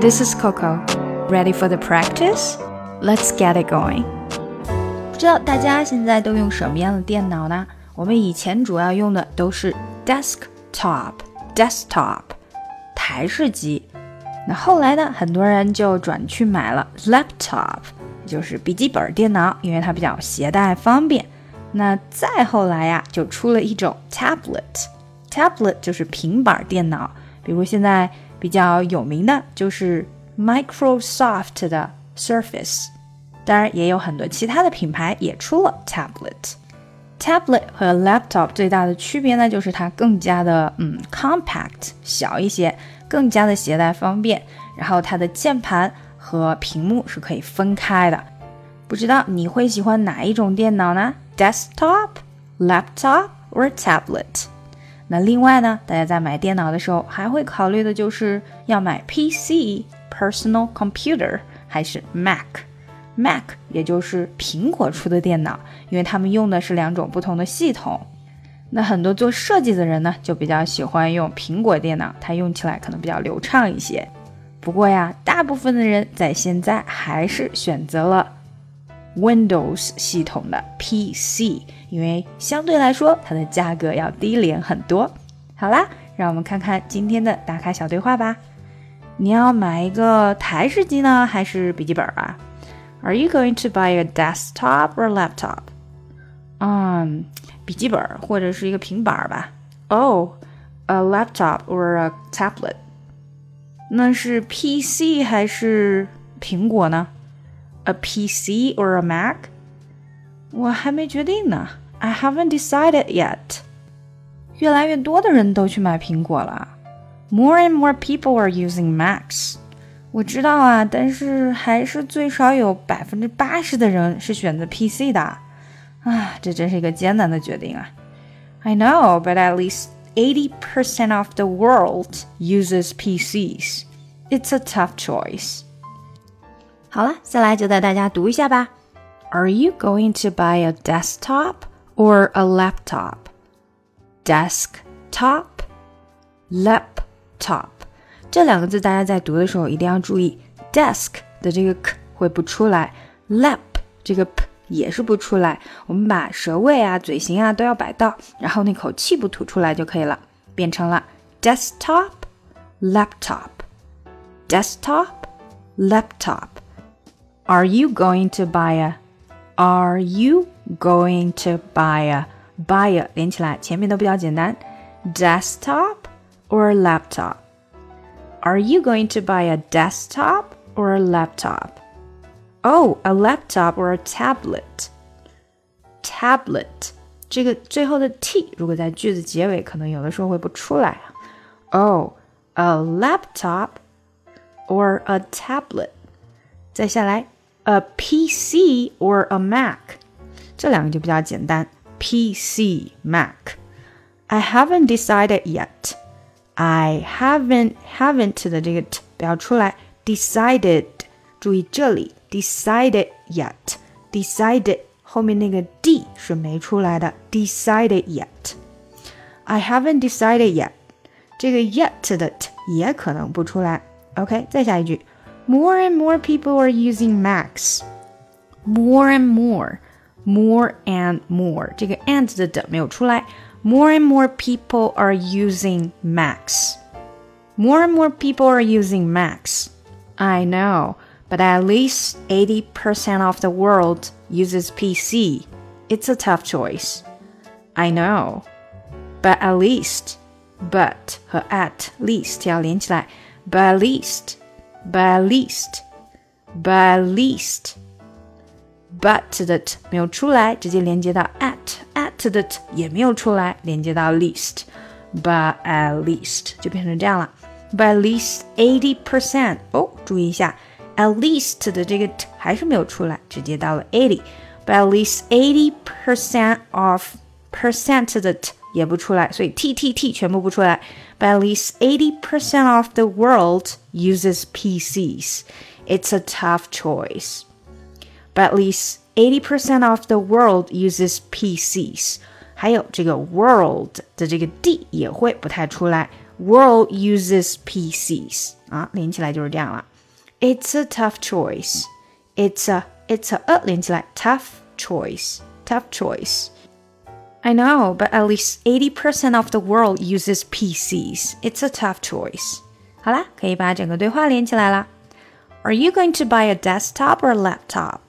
This is Coco. Ready for the practice? Let's get it going. 不知道大家现在都用什么样的电脑呢？我们以前主要用的都是 desktop desktop 台式机。那后来呢，很多人就转去买了 laptop，就是笔记本电脑，因为它比较携带方便。那再后来呀，就出了一种 tablet，tablet 就是平板电脑，比如现在比较有名的就是 Microsoft 的 Surface，当然也有很多其他的品牌也出了 tablet。tablet 和 laptop 最大的区别呢，就是它更加的嗯 compact 小一些，更加的携带方便，然后它的键盘和屏幕是可以分开的。不知道你会喜欢哪一种电脑呢？Desktop、laptop or tablet？那另外呢，大家在买电脑的时候还会考虑的就是要买 PC personal computer 还是 Mac。Mac 也就是苹果出的电脑，因为他们用的是两种不同的系统。那很多做设计的人呢，就比较喜欢用苹果电脑，它用起来可能比较流畅一些。不过呀，大部分的人在现在还是选择了。Windows 系统的 PC，因为相对来说它的价格要低廉很多。好啦，让我们看看今天的打卡小对话吧。你要买一个台式机呢，还是笔记本啊？Are you going to buy a desktop or laptop？嗯，笔记本或者是一个平板吧。Oh，a laptop or a tablet？那是 PC 还是苹果呢 ？a PC or a Mac? 我还没决定呢。I haven't decided yet. 越来越多的人都去买苹果了。More and more people are using Macs. 我知道啊，但是还是最少有百分之八十的人是选择 PC 的。啊，这真是一个艰难的决定啊。I know, but at least 80% of the world uses PCs. It's a tough choice. 好了，再来就带大家读一下吧。Are you going to buy a desktop or a laptop? Desktop, laptop 这两个字，大家在读的时候一定要注意，desk 的这个 k 会不出来，lap 这个 p 也是不出来。我们把舌位啊、嘴型啊都要摆到，然后那口气不吐出来就可以了，变成了 desktop, laptop, desktop, laptop。 are you going to buy a? Are you going to buy a? Buy a 连起来，前面都比较简单。Desktop or laptop? Are you going to buy a desktop or a laptop? Oh, a laptop or a tablet? Tablet 这个最后的 t 如果在句子结尾，可能有的时候会不出来啊。Oh, a laptop or a tablet. 再下来 a PC or a Mac，这两个就比较简单。PC Mac。I haven't decided yet. I haven't haven't 的这个 t 不要出来，decided 注意这里 decided yet decided 后面那个 d 是没出来的，decided yet。I haven't decided yet，这个 yet 的 t 也可能不出来。OK，再下一句。 more and more people are using Macs. More and more, more and more. 这个 and 的的没有出来。More and more people are using Macs. More and more people are using Macs. I know, but at least 80% of the world uses PC. It's a tough choice. I know, but at least, but 和 at least 要连起来。But at least by least, by least, but 的 t 没有出来，直接连接到 at at 的 t 也没有出来，连接到 least, by at least 就变成这样了。By at least eighty percent 哦，注意一下，at least 的这个 t 还是没有出来，直接到了 eighty。By at least eighty percent of percent 的 t 也不出来，所以 t t t 全部不出来。But at least eighty percent of the world uses PCs. It's a tough choice. But at least eighty percent of the world uses PCs. 还有这个 world 的这个 d 也会不太出来。World uses PCs 啊，连起来就是这样了。 It's a tough choice. It's a it's a 呃连起来 tough choice. Tough choice. I know, but at least 80% of the world uses PCs. It's a tough choice. 好啦，可以把整个对话连起来啦。Are you going to buy a desktop or a laptop?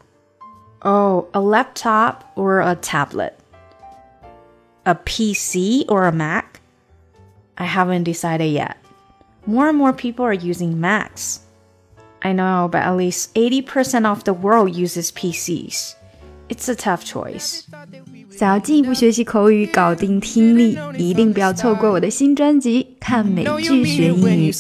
Oh, a laptop or a tablet? A PC or a Mac? I haven't decided yet. More and more people are using Macs. I know, but at least 80% of the world uses PCs. It's a tough choice. 想要进一步学习口语，搞定听力，一定不要错过我的新专辑《看美剧学英语》。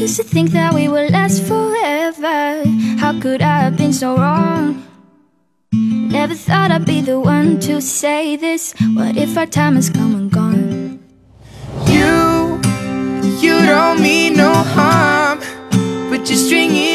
Used to think that we would last forever. How could I have been so wrong? Never thought I'd be the one to say this. What if our time has come and Just string it